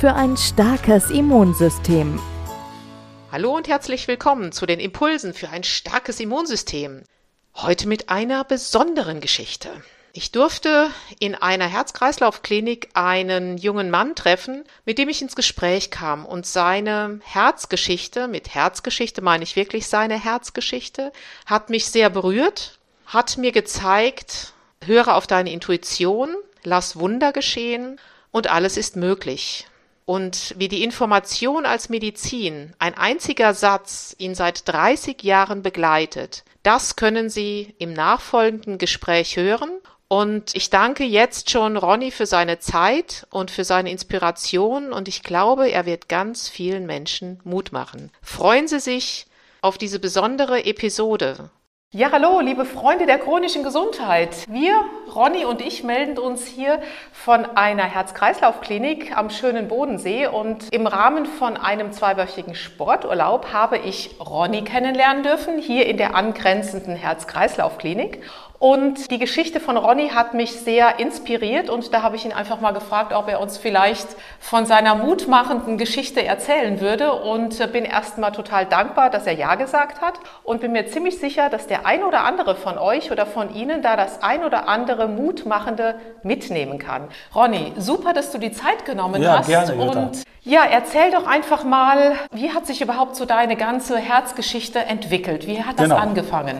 für ein starkes Immunsystem. Hallo und herzlich willkommen zu den Impulsen für ein starkes Immunsystem. Heute mit einer besonderen Geschichte. Ich durfte in einer Herz-Kreislauf-Klinik einen jungen Mann treffen, mit dem ich ins Gespräch kam und seine Herzgeschichte, mit Herzgeschichte meine ich wirklich seine Herzgeschichte, hat mich sehr berührt, hat mir gezeigt, höre auf deine Intuition, lass Wunder geschehen und alles ist möglich. Und wie die Information als Medizin, ein einziger Satz, ihn seit 30 Jahren begleitet, das können Sie im nachfolgenden Gespräch hören und ich danke jetzt schon Ronny für seine Zeit und für seine Inspiration und ich glaube, er wird ganz vielen Menschen Mut machen. Freuen Sie sich auf diese besondere Episode. Ja, hallo, liebe Freunde der chronischen Gesundheit. Wir, Ronny und ich, melden uns hier von einer Herz-Kreislauf-Klinik am schönen Bodensee und im Rahmen von einem zweiwöchigen Sporturlaub habe ich Ronny kennenlernen dürfen, hier in der angrenzenden Herz-Kreislauf-Klinik. Und die Geschichte von Ronny hat mich sehr inspiriert und da habe ich ihn einfach mal gefragt, ob er uns vielleicht von seiner mutmachenden Geschichte erzählen würde und bin erst mal total dankbar, dass er Ja gesagt hat und bin mir ziemlich sicher, dass der ein oder andere von euch oder von Ihnen da das ein oder andere Mutmachende mitnehmen kann. Ronny, super, dass du die Zeit genommen ja, hast. Gerne, Jutta. und ja, erzähl doch einfach mal, wie hat sich überhaupt so deine ganze Herzgeschichte entwickelt? Wie hat das Genau. angefangen?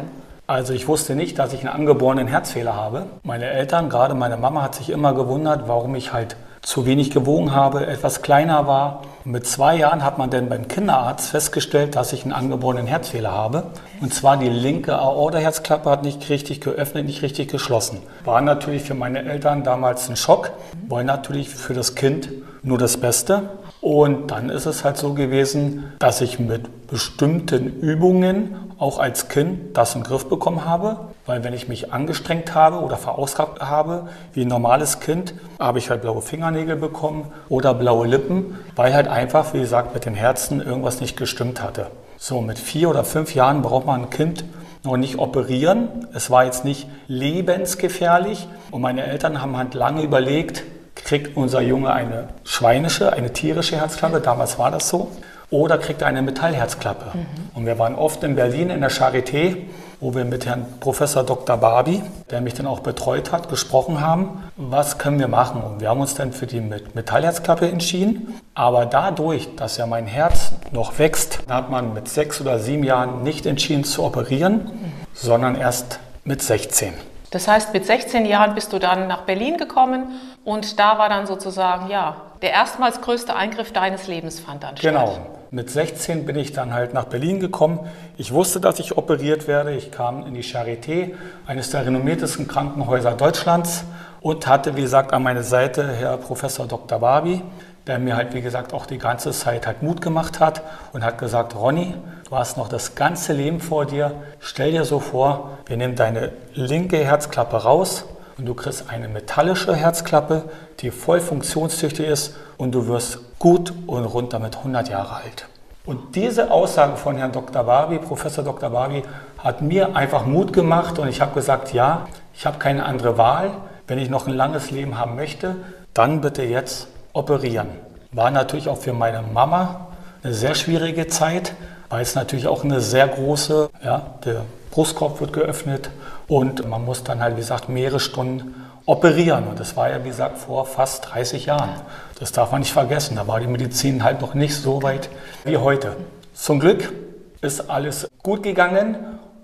Also ich wusste nicht, dass ich einen angeborenen Herzfehler habe. Meine Eltern, gerade meine Mama, hat sich immer gewundert, warum ich halt zu wenig gewogen habe, etwas kleiner war. Und mit zwei Jahren hat man dann beim Kinderarzt festgestellt, dass ich einen angeborenen Herzfehler habe. Und zwar die linke Aorta-Herzklappe hat nicht richtig geöffnet, nicht richtig geschlossen. War natürlich für meine Eltern damals ein Schock, wollen natürlich für das Kind nur das Beste. Und dann ist es halt so gewesen, dass ich mit bestimmten Übungen auch als Kind das im Griff bekommen habe. Weil wenn ich mich angestrengt habe oder verausgabt habe, wie ein normales Kind, habe ich halt blaue Fingernägel bekommen oder blaue Lippen, weil halt einfach, wie gesagt, mit dem Herzen irgendwas nicht gestimmt hatte. So, mit vier oder fünf Jahren braucht man ein Kind noch nicht operieren. Es war jetzt nicht lebensgefährlich. Und meine Eltern haben halt lange überlegt, kriegt unser Junge eine schweinische, eine tierische Herzklappe, damals war das so, oder kriegt er eine Metallherzklappe. Und wir waren oft in Berlin in der Charité, wo wir mit Herrn Professor Dr. Barbie, der mich dann auch betreut hat, gesprochen haben, was können wir machen. Und wir haben uns dann für die Met- Metallherzklappe entschieden. Aber dadurch, dass ja mein Herz noch wächst, hat man mit sechs oder sieben Jahren nicht entschieden zu operieren, sondern erst mit 16. Das heißt, mit 16 Jahren bist du dann nach Berlin gekommen und da war dann sozusagen, ja, der erstmals größte Eingriff deines Lebens fand dann statt. Genau. Mit 16 bin ich dann halt nach Berlin gekommen. Ich wusste, dass ich operiert werde. Ich kam in die Charité, eines der renommiertesten Krankenhäuser Deutschlands und hatte, wie gesagt, an meiner Seite Herr Professor Dr. Barbie, der mir halt, wie gesagt, auch die ganze Zeit halt Mut gemacht hat und hat gesagt, Ronny, du hast noch das ganze Leben vor dir. Stell dir so vor, wir nehmen deine linke Herzklappe raus und du kriegst eine metallische Herzklappe, die voll funktionstüchtig ist und du wirst gut und rund damit 100 Jahre alt. Und diese Aussage von Herrn Dr. Barbie, Professor Dr. Barbie, hat mir einfach Mut gemacht und ich habe gesagt, ja, ich habe keine andere Wahl. Wenn ich noch ein langes Leben haben möchte, dann bitte jetzt operieren. War natürlich auch für meine Mama eine sehr schwierige Zeit, weil es natürlich auch eine sehr große, ja, der Brustkorb wird geöffnet und man muss dann halt, wie gesagt, mehrere Stunden operieren. Und das war ja, wie gesagt, vor fast 30 Jahren. Das darf man nicht vergessen. Da war die Medizin halt noch nicht so weit wie heute. Zum Glück ist alles gut gegangen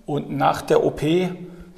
und nach der OP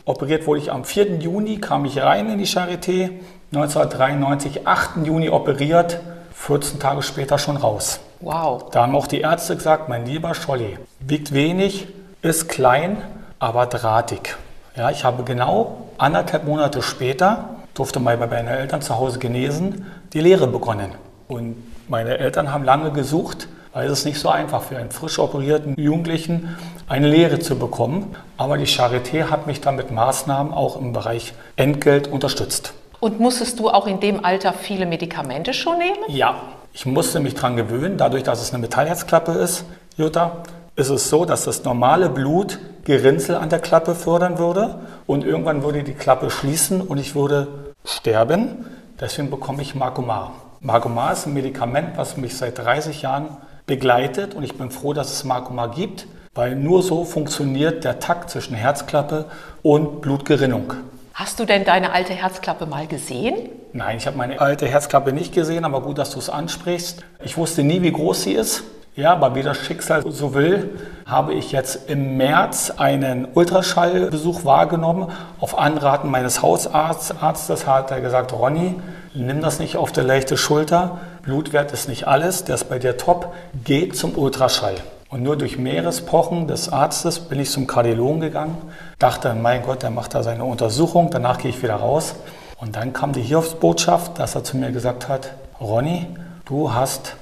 operiert wurde ich am 4. Juni, kam ich rein in die Charité, 1993, 8. Juni operiert, 14 Tage später schon raus. Wow. Da haben auch die Ärzte gesagt, mein lieber Scholli, wiegt wenig, ist klein, aber drahtig. Ja, ich habe genau anderthalb Monate später, durfte mal bei meinen Eltern zu Hause genesen, die Lehre begonnen. Und meine Eltern haben lange gesucht, weil es ist nicht so einfach für einen frisch operierten Jugendlichen eine Lehre zu bekommen. Aber die Charité hat mich dann mit Maßnahmen auch im Bereich Entgelt unterstützt. Und musstest du auch in dem Alter viele Medikamente schon nehmen? Ja, ich musste mich daran gewöhnen, dadurch, dass es eine Metallherzklappe ist, Jutta, ist es so, dass das normale Blut Gerinnsel an der Klappe fördern würde und irgendwann würde die Klappe schließen und ich würde sterben. Deswegen bekomme ich Marcomar. Marcomar ist ein Medikament, was mich seit 30 Jahren begleitet und ich bin froh, dass es Marcomar gibt, weil nur so funktioniert der Takt zwischen Herzklappe und Blutgerinnung. Hast du denn deine alte Herzklappe mal gesehen? Nein, ich habe meine alte Herzklappe nicht gesehen, aber gut, dass du es ansprichst. Ich wusste nie, wie groß sie ist. Ja, aber wie das Schicksal so will, habe ich jetzt im März einen Ultraschallbesuch wahrgenommen. Auf Anraten meines Hausarztes hat er gesagt, Ronny, nimm das nicht auf der leichte Schulter. Blutwert ist nicht alles, der ist bei dir top. Geh zum Ultraschall. Und nur durch Meerespochen des Arztes bin ich zum Kardiologen gegangen, dachte, mein Gott, der macht da seine Untersuchung, danach gehe ich wieder raus. Und dann kam die Hiobsbotschaft, dass er zu mir gesagt hat, Ronny, du hast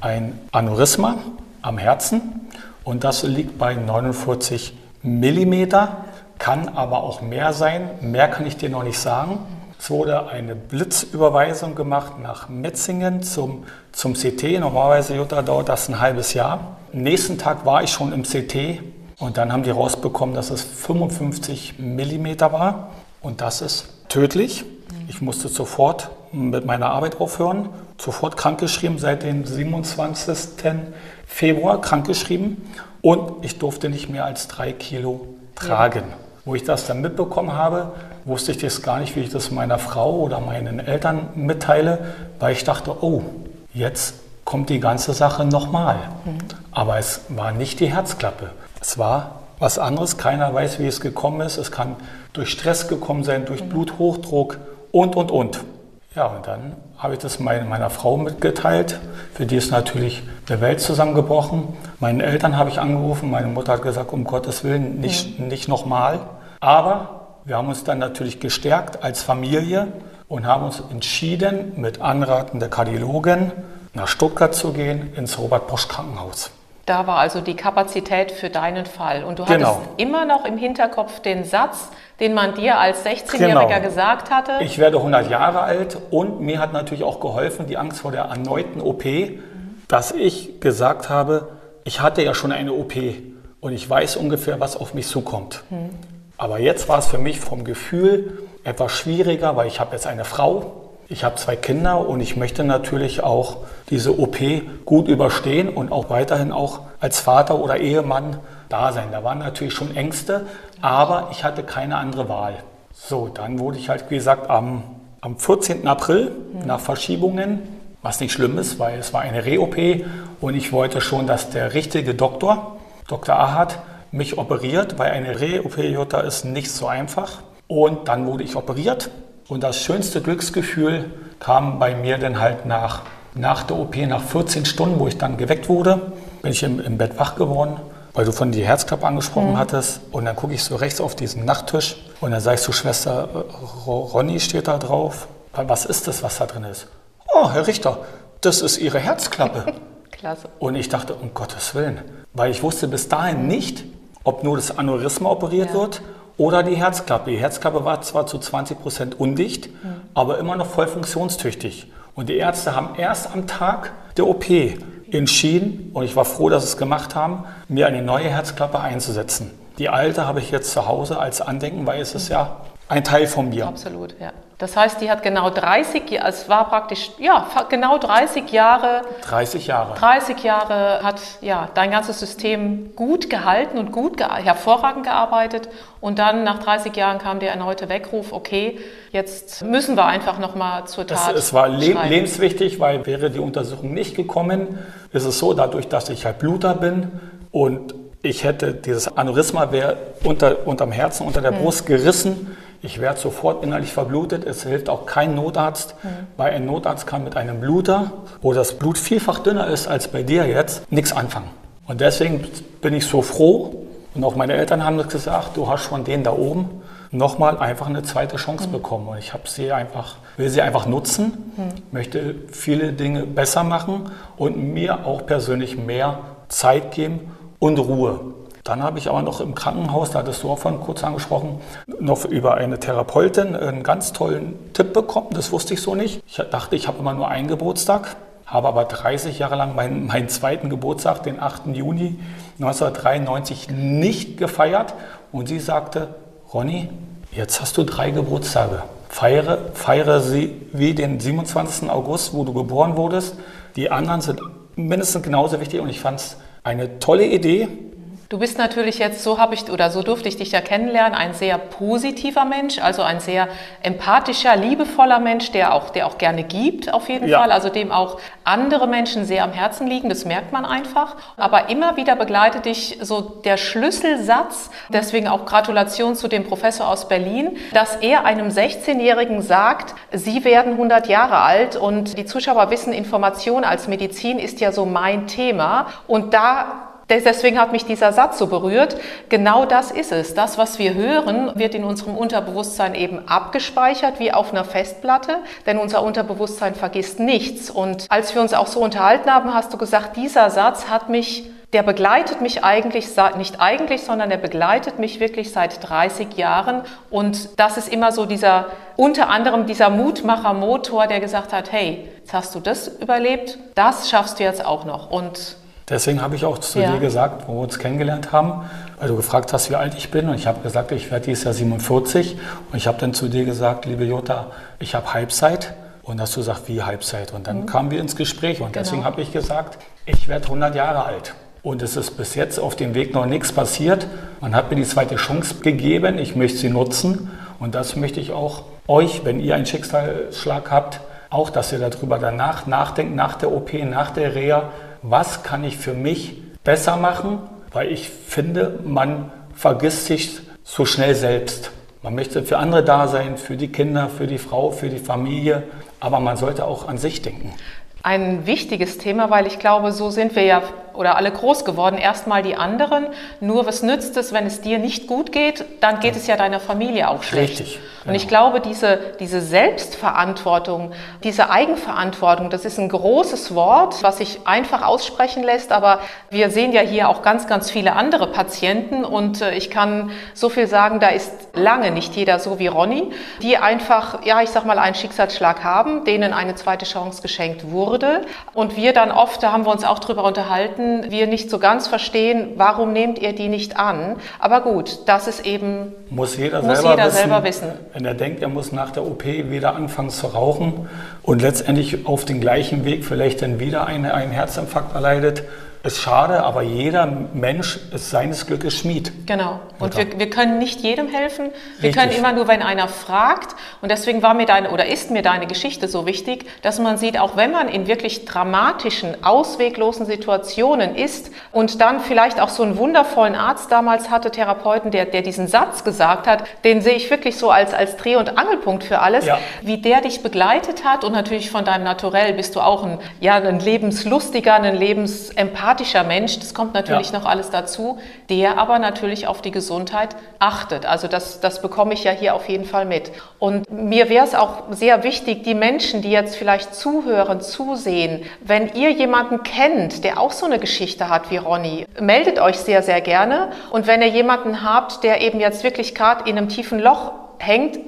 ein Aneurysma am Herzen und das liegt bei 49 Millimeter, kann aber auch mehr sein. Mehr kann ich dir noch nicht sagen. Es wurde eine Blitzüberweisung gemacht nach Metzingen zum, zum CT. Normalerweise Jutta, dauert das ein halbes Jahr. Am nächsten Tag war ich schon im CT und dann haben die rausbekommen, dass es 55 Millimeter war und das ist tödlich. Ich musste sofort mit meiner Arbeit aufhören, sofort krankgeschrieben, seit dem 27. Februar krankgeschrieben und ich durfte nicht mehr als drei Kilo tragen. Ja. Wo ich das dann mitbekommen habe, wusste ich das gar nicht, wie ich das meiner Frau oder meinen Eltern mitteile, weil ich dachte, oh, jetzt kommt die ganze Sache nochmal. Mhm. Aber es war nicht die Herzklappe. Es war was anderes. Keiner weiß, wie es gekommen ist. Es kann durch Stress gekommen sein, durch mhm. Bluthochdruck und, und, und. Ja, und dann habe ich das meiner Frau mitgeteilt. Für die ist natürlich der Welt zusammengebrochen. Meinen Eltern habe ich angerufen. Meine Mutter hat gesagt, um Gottes Willen, nicht, mhm. nicht nochmal. Aber wir haben uns dann natürlich gestärkt als Familie und haben uns entschieden, mit Anraten der Kardiologin nach Stuttgart zu gehen, ins Robert-Bosch-Krankenhaus. Da war also die Kapazität für deinen Fall. Und du genau. hattest immer noch im Hinterkopf den Satz, den man dir als 16-Jähriger genau. gesagt hatte. Ich werde 100 Jahre alt und mir hat natürlich auch geholfen, die Angst vor der erneuten OP, mhm. dass ich gesagt habe, ich hatte ja schon eine OP und ich weiß ungefähr, was auf mich zukommt. Mhm. Aber jetzt war es für mich vom Gefühl etwas schwieriger, weil ich habe jetzt eine Frau, ich habe zwei Kinder und ich möchte natürlich auch diese OP gut überstehen und auch weiterhin auch als Vater oder Ehemann da sein. Da waren natürlich schon Ängste, aber ich hatte keine andere Wahl. So, dann wurde ich halt, wie gesagt, am, am 14. April nach Verschiebungen, was nicht schlimm ist, weil es war eine Re-OP und ich wollte schon, dass der richtige Doktor, Dr. Ahad, mich operiert, weil eine Re-OP, Jutta, ist nicht so einfach. Und dann wurde ich operiert und das schönste Glücksgefühl kam bei mir dann halt nach, nach der OP, nach 14 Stunden, wo ich dann geweckt wurde, bin ich im, im Bett wach geworden, weil du von die Herzklappe angesprochen mhm. hattest. Und dann gucke ich so rechts auf diesen Nachttisch und dann sage ich so, Schwester äh, Ronny steht da drauf. Was ist das, was da drin ist? Oh, Herr Richter, das ist Ihre Herzklappe. Klasse. Und ich dachte, um Gottes Willen, weil ich wusste bis dahin nicht, ob nur das Aneurysma operiert ja. wird oder die Herzklappe. Die Herzklappe war zwar zu 20 Prozent undicht, mhm. aber immer noch voll funktionstüchtig. Und die Ärzte haben erst am Tag der OP entschieden, und ich war froh, dass sie es gemacht haben, mir eine neue Herzklappe einzusetzen. Die alte habe ich jetzt zu Hause als Andenken, weil es ist ja ein Teil von mir. Absolut, ja. Das heißt, die hat genau 30, Jahre, es war praktisch, ja, genau 30 Jahre. 30 Jahre. 30 Jahre hat ja dein ganzes System gut gehalten und gut, hervorragend gearbeitet. Und dann nach 30 Jahren kam der erneute Weckruf, okay, jetzt müssen wir einfach nochmal zur Tat. Es, es war le schreiten. lebenswichtig, weil wäre die Untersuchung nicht gekommen, ist es so, dadurch, dass ich halt Bluter bin und ich hätte dieses Aneurysma wäre unter, unterm Herzen, unter der hm. Brust gerissen ich werde sofort innerlich verblutet. Es hilft auch kein Notarzt, mhm. weil ein Notarzt kann mit einem Bluter, wo das Blut vielfach dünner ist als bei dir jetzt, nichts anfangen. Und deswegen bin ich so froh. Und auch meine Eltern haben gesagt, du hast von denen da oben nochmal einfach eine zweite Chance mhm. bekommen. Und ich habe sie einfach, will sie einfach nutzen, mhm. möchte viele Dinge besser machen und mir auch persönlich mehr Zeit geben und Ruhe. Dann habe ich aber noch im Krankenhaus, da hattest du auch von kurz angesprochen, noch über eine Therapeutin einen ganz tollen Tipp bekommen. Das wusste ich so nicht. Ich dachte, ich habe immer nur einen Geburtstag, habe aber 30 Jahre lang meinen, meinen zweiten Geburtstag, den 8. Juni 1993, nicht gefeiert. Und sie sagte, Ronny, jetzt hast du drei Geburtstage. Feiere, feiere sie wie den 27. August, wo du geboren wurdest. Die anderen sind mindestens genauso wichtig und ich fand es eine tolle Idee. Du bist natürlich jetzt, so habe ich oder so durfte ich dich ja kennenlernen, ein sehr positiver Mensch, also ein sehr empathischer, liebevoller Mensch, der auch, der auch gerne gibt, auf jeden ja. Fall, also dem auch andere Menschen sehr am Herzen liegen, das merkt man einfach. Aber immer wieder begleitet dich so der Schlüsselsatz, deswegen auch Gratulation zu dem Professor aus Berlin, dass er einem 16-Jährigen sagt, Sie werden 100 Jahre alt und die Zuschauer wissen, Information als Medizin ist ja so mein Thema und da Deswegen hat mich dieser Satz so berührt. Genau das ist es. Das, was wir hören, wird in unserem Unterbewusstsein eben abgespeichert wie auf einer Festplatte, denn unser Unterbewusstsein vergisst nichts. Und als wir uns auch so unterhalten haben, hast du gesagt, dieser Satz hat mich der begleitet mich eigentlich, nicht eigentlich, sondern der begleitet mich wirklich seit 30 Jahren. Und das ist immer so dieser, unter anderem dieser Mutmacher-Motor, der gesagt hat, hey, jetzt hast du das überlebt, das schaffst du jetzt auch noch. Und Deswegen habe ich auch zu ja. dir gesagt, wo wir uns kennengelernt haben, weil du gefragt hast, wie alt ich bin. Und ich habe gesagt, ich werde dieses Jahr 47. Und ich habe dann zu dir gesagt, liebe Jutta, ich habe Halbzeit. Und hast du gesagt, wie Halbzeit? Und dann mhm. kamen wir ins Gespräch. Und genau. deswegen habe ich gesagt, ich werde 100 Jahre alt. Und es ist bis jetzt auf dem Weg noch nichts passiert. Man hat mir die zweite Chance gegeben. Ich möchte sie nutzen. Und das möchte ich auch euch, wenn ihr einen Schicksalsschlag habt, auch, dass ihr darüber danach nachdenkt, nach der OP, nach der Reha, was kann ich für mich besser machen, weil ich finde, man vergisst sich so schnell selbst. Man möchte für andere da sein, für die Kinder, für die Frau, für die Familie, aber man sollte auch an sich denken. Ein wichtiges Thema, weil ich glaube, so sind wir ja oder alle groß geworden, erstmal die anderen. Nur was nützt es, wenn es dir nicht gut geht, dann geht es ja deiner Familie auch schlecht. Richtig. Genau. Und ich glaube, diese, diese Selbstverantwortung, diese Eigenverantwortung, das ist ein großes Wort, was sich einfach aussprechen lässt, aber wir sehen ja hier auch ganz, ganz viele andere Patienten und äh, ich kann so viel sagen, da ist lange nicht jeder so wie Ronny, die einfach, ja, ich sag mal, einen Schicksalsschlag haben, denen eine zweite Chance geschenkt wurde und wir dann oft, da haben wir uns auch drüber unterhalten, Patienten wir nicht so ganz verstehen, warum nehmt ihr die nicht an? Aber gut, das ist eben, muss jeder, muss selber, jeder wissen, selber wissen. Wenn er denkt, er muss nach der OP wieder anfangen zu rauchen und letztendlich auf den gleichen Weg vielleicht dann wieder eine, einen Herzinfarkt erleidet, ist schade, aber jeder Mensch ist seines Glückes Schmied. Genau. Und wir, wir, können nicht jedem helfen. Wir Richtig. können immer nur, wenn einer fragt. Und deswegen war mir deine oder ist mir deine Geschichte so wichtig, dass man sieht, auch wenn man in wirklich dramatischen, ausweglosen Situationen ist und dann vielleicht auch so einen wundervollen Arzt damals hatte, Therapeuten, der, der diesen Satz gesagt hat, den sehe ich wirklich so als, als Dreh- und Angelpunkt für alles, ja. wie der dich begleitet hat. Und natürlich von deinem Naturell bist du auch ein, ja, ein lebenslustiger, ein lebensempathischer empathischer Mensch, das kommt natürlich ja. noch alles dazu, der aber natürlich auf die Gesundheit achtet. Also das, das bekomme ich ja hier auf jeden Fall mit. Und mir wäre es auch sehr wichtig, die Menschen, die jetzt vielleicht zuhören, zusehen, wenn ihr jemanden kennt, der auch so eine Geschichte hat wie Ronny, meldet euch sehr, sehr gerne. Und wenn ihr jemanden habt, der eben jetzt wirklich gerade in einem tiefen Loch hängt,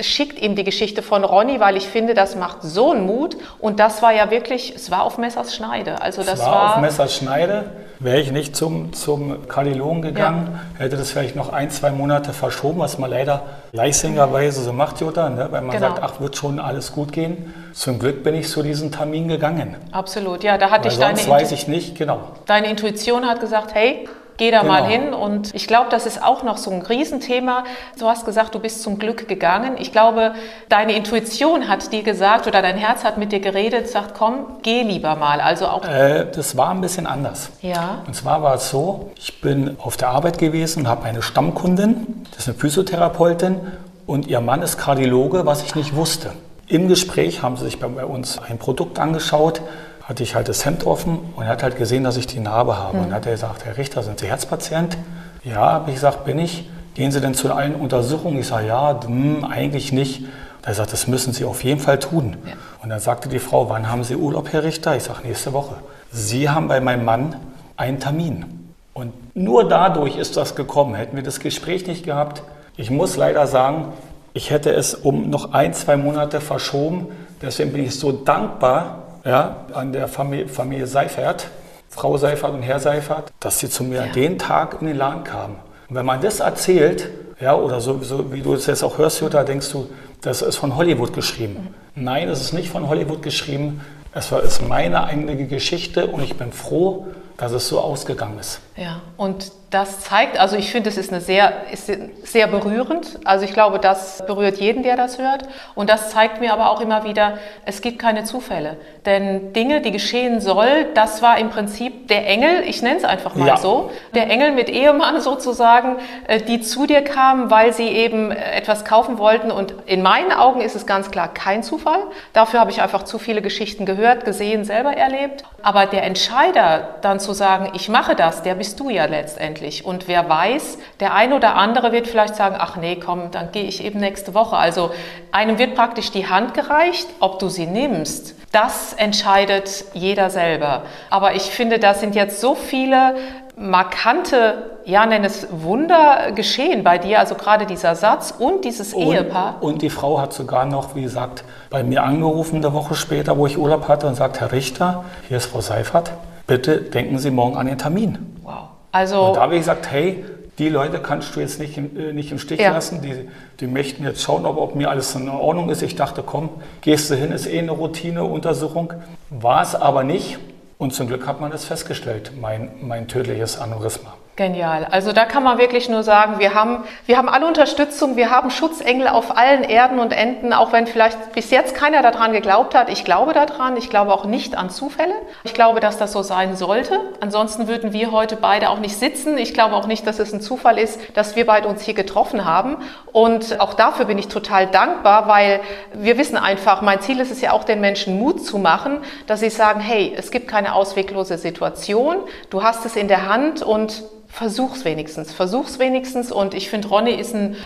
schickt ihm die Geschichte von Ronny, weil ich finde, das macht so einen Mut. Und das war ja wirklich, es war auf Messers Schneide. Also das es war, war auf Messers Schneide. Wäre ich nicht zum, zum Kardiologen gegangen, ja. hätte das vielleicht noch ein, zwei Monate verschoben, was man leider leichtsingerweise so macht, Jutta, ne? weil man genau. sagt, ach, wird schon alles gut gehen. Zum Glück bin ich zu diesem Termin gegangen. Absolut, ja, da hatte weil ich sonst deine... weiß ich nicht, genau. Deine Intuition hat gesagt, hey, Geh da genau. mal hin und ich glaube, das ist auch noch so ein Riesenthema. Du hast gesagt, du bist zum Glück gegangen. Ich glaube, deine Intuition hat dir gesagt oder dein Herz hat mit dir geredet, sagt, komm, geh lieber mal. Also auch. Äh, das war ein bisschen anders. Ja. Und zwar war es so, ich bin auf der Arbeit gewesen und habe eine Stammkundin, das ist eine Physiotherapeutin und ihr Mann ist Kardiologe, was ich nicht wusste. Im Gespräch haben sie sich bei uns ein Produkt angeschaut, hatte ich halt das Hemd offen und er hat halt gesehen, dass ich die Narbe habe. Mhm. Und dann hat er gesagt, Herr Richter, sind Sie Herzpatient? Ja, habe ich gesagt, bin ich. Gehen Sie denn zu allen Untersuchungen? Ich sage, ja, hm, eigentlich nicht. Er sagt, das müssen Sie auf jeden Fall tun. Ja. Und dann sagte die Frau, wann haben Sie Urlaub, Herr Richter? Ich sage, nächste Woche. Sie haben bei meinem Mann einen Termin. Und nur dadurch ist das gekommen. Hätten wir das Gespräch nicht gehabt, ich muss leider sagen, ich hätte es um noch ein, zwei Monate verschoben. Deswegen bin ich so dankbar, ja, an der Familie, Familie Seifert, Frau Seifert und Herr Seifert, dass sie zu mir ja. den Tag in den Laden kamen. Und wenn man das erzählt, ja, oder so, so wie du es jetzt auch hörst, Jutta, denkst du, das ist von Hollywood geschrieben. Mhm. Nein, es ist nicht von Hollywood geschrieben. Es war, ist meine eigene Geschichte und ich bin froh, dass es so ausgegangen ist. Ja, und das zeigt, also ich finde, es ist, eine sehr, ist sehr berührend. Also ich glaube, das berührt jeden, der das hört. Und das zeigt mir aber auch immer wieder, es gibt keine Zufälle. Denn Dinge, die geschehen soll, das war im Prinzip der Engel, ich nenne es einfach mal ja. so, der Engel mit Ehemann sozusagen, äh, die zu dir kamen, weil sie eben etwas kaufen wollten. Und in meinen Augen ist es ganz klar kein Zufall. Dafür habe ich einfach zu viele Geschichten gehört, gesehen, selber erlebt. Aber der Entscheider, dann zu sagen, ich mache das, der bist du ja letztendlich. Und wer weiß, der ein oder andere wird vielleicht sagen, ach nee, komm, dann gehe ich eben nächste Woche. Also einem wird praktisch die Hand gereicht, ob du sie nimmst. Das entscheidet jeder selber. Aber ich finde, da sind jetzt so viele markante, ja, nenn es Wunder geschehen bei dir, also gerade dieser Satz und dieses und, Ehepaar. Und die Frau hat sogar noch, wie gesagt, bei mir angerufen eine Woche später, wo ich Urlaub hatte und sagt, Herr Richter, hier ist Frau Seifert, bitte denken Sie morgen an den Termin. Wow. Also, und da habe ich gesagt, hey, die Leute kannst du jetzt nicht, äh, nicht im Stich ja. lassen. Die, die möchten jetzt schauen, ob, ob mir alles in Ordnung ist. Ich dachte, komm, gehst du hin, ist eh eine Routineuntersuchung. War es aber nicht. Und zum Glück hat man das festgestellt, mein, mein tödliches Aneurysma. Genial. Also da kann man wirklich nur sagen, wir haben, wir haben alle Unterstützung, wir haben Schutzengel auf allen Erden und Enden, auch wenn vielleicht bis jetzt keiner daran geglaubt hat. Ich glaube daran, ich glaube auch nicht an Zufälle. Ich glaube, dass das so sein sollte. Ansonsten würden wir heute beide auch nicht sitzen. Ich glaube auch nicht, dass es ein Zufall ist, dass wir beide uns hier getroffen haben. Und auch dafür bin ich total dankbar, weil wir wissen einfach, mein Ziel ist es ja auch, den Menschen Mut zu machen, dass sie sagen, hey, es gibt keine ausweglose Situation, du hast es in der Hand und versuch's wenigstens, versuch's wenigstens. Und ich finde, Ronny ist ein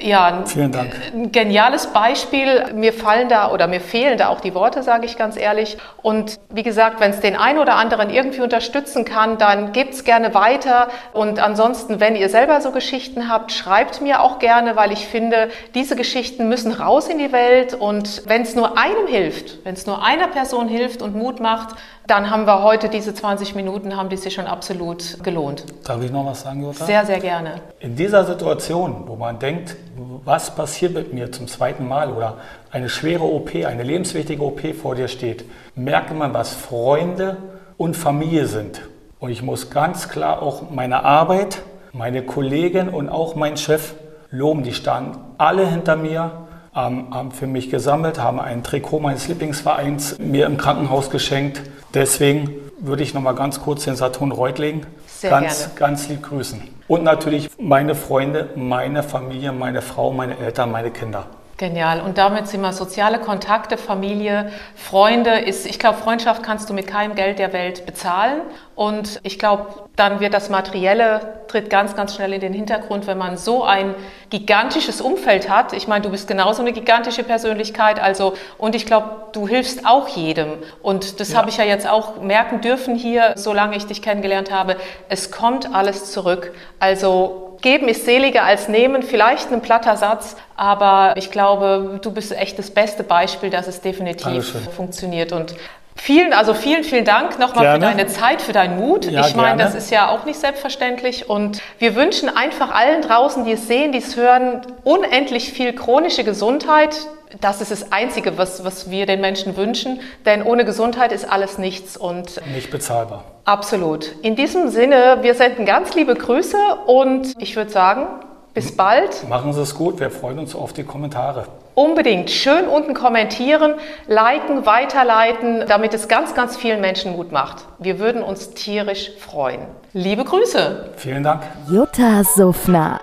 ja, ein, ein, geniales Beispiel. Mir fallen da oder mir fehlen da auch die Worte, sage ich ganz ehrlich. Und wie gesagt, wenn es den einen oder anderen irgendwie unterstützen kann, dann gebt's gerne weiter. Und ansonsten, wenn ihr selber so Geschichten habt, schreibt mir auch gerne, weil ich finde, diese Geschichten müssen raus in die Welt. Und wenn es nur einem hilft, wenn es nur einer Person hilft und Mut macht, dann haben wir heute diese 20 Minuten, haben die sich schon absolut gelohnt. Darf ich noch was sagen, Jutta? Sehr, sehr gerne. In dieser Situation, wo man denkt, was passiert mit mir zum zweiten Mal oder eine schwere OP, eine lebenswichtige OP vor dir steht, merkt man, was Freunde und Familie sind. Und ich muss ganz klar auch meine Arbeit, meine Kollegen und auch mein Chef loben. Die standen alle hinter mir haben für mich gesammelt, haben ein Trikot meines Lieblingsvereins mir im Krankenhaus geschenkt. Deswegen würde ich noch mal ganz kurz den Saturn Reutling Sehr ganz, gerne. ganz lieb grüßen. Und natürlich meine Freunde, meine Familie, meine Frau, meine Eltern, meine Kinder. Genial. Und damit sind wir soziale Kontakte, Familie, Freunde. Ist, ich glaube, Freundschaft kannst du mit keinem Geld der Welt bezahlen. Und ich glaube, dann wird das Materielle tritt ganz, ganz schnell in den Hintergrund, wenn man so ein gigantisches Umfeld hat. Ich meine, du bist genauso eine gigantische Persönlichkeit. Also, und ich glaube, du hilfst auch jedem. Und das ja. habe ich ja jetzt auch merken dürfen hier, solange ich dich kennengelernt habe. Es kommt alles zurück. Also, geben ist seliger als nehmen, vielleicht ein platter Satz, aber ich glaube, du bist echt das beste Beispiel, dass es definitiv Dankeschön. funktioniert und Vielen, also vielen, vielen Dank nochmal für Gerne. deine Zeit, für deinen Mut. Ja, ich meine, gerne. das ist ja auch nicht selbstverständlich. Und wir wünschen einfach allen draußen, die es sehen, die es hören, unendlich viel chronische Gesundheit. Das ist das Einzige, was, was wir den Menschen wünschen. Denn ohne Gesundheit ist alles nichts. Und Nicht bezahlbar. absolut. In diesem Sinne, wir senden ganz liebe Grüße und ich würde sagen, bis bald. Machen Sie es gut. Wir freuen uns auf die Kommentare. Unbedingt schön unten kommentieren, liken, weiterleiten, damit es ganz, ganz vielen Menschen Mut macht. Wir würden uns tierisch freuen. Liebe Grüße! Vielen Dank. Jutta Suffner.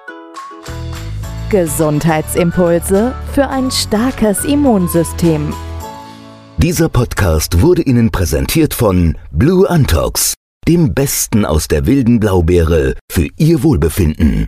Gesundheitsimpulse für ein starkes Immunsystem. Dieser Podcast wurde Ihnen präsentiert von Blue Antox, dem Besten aus der wilden Blaubeere für Ihr Wohlbefinden.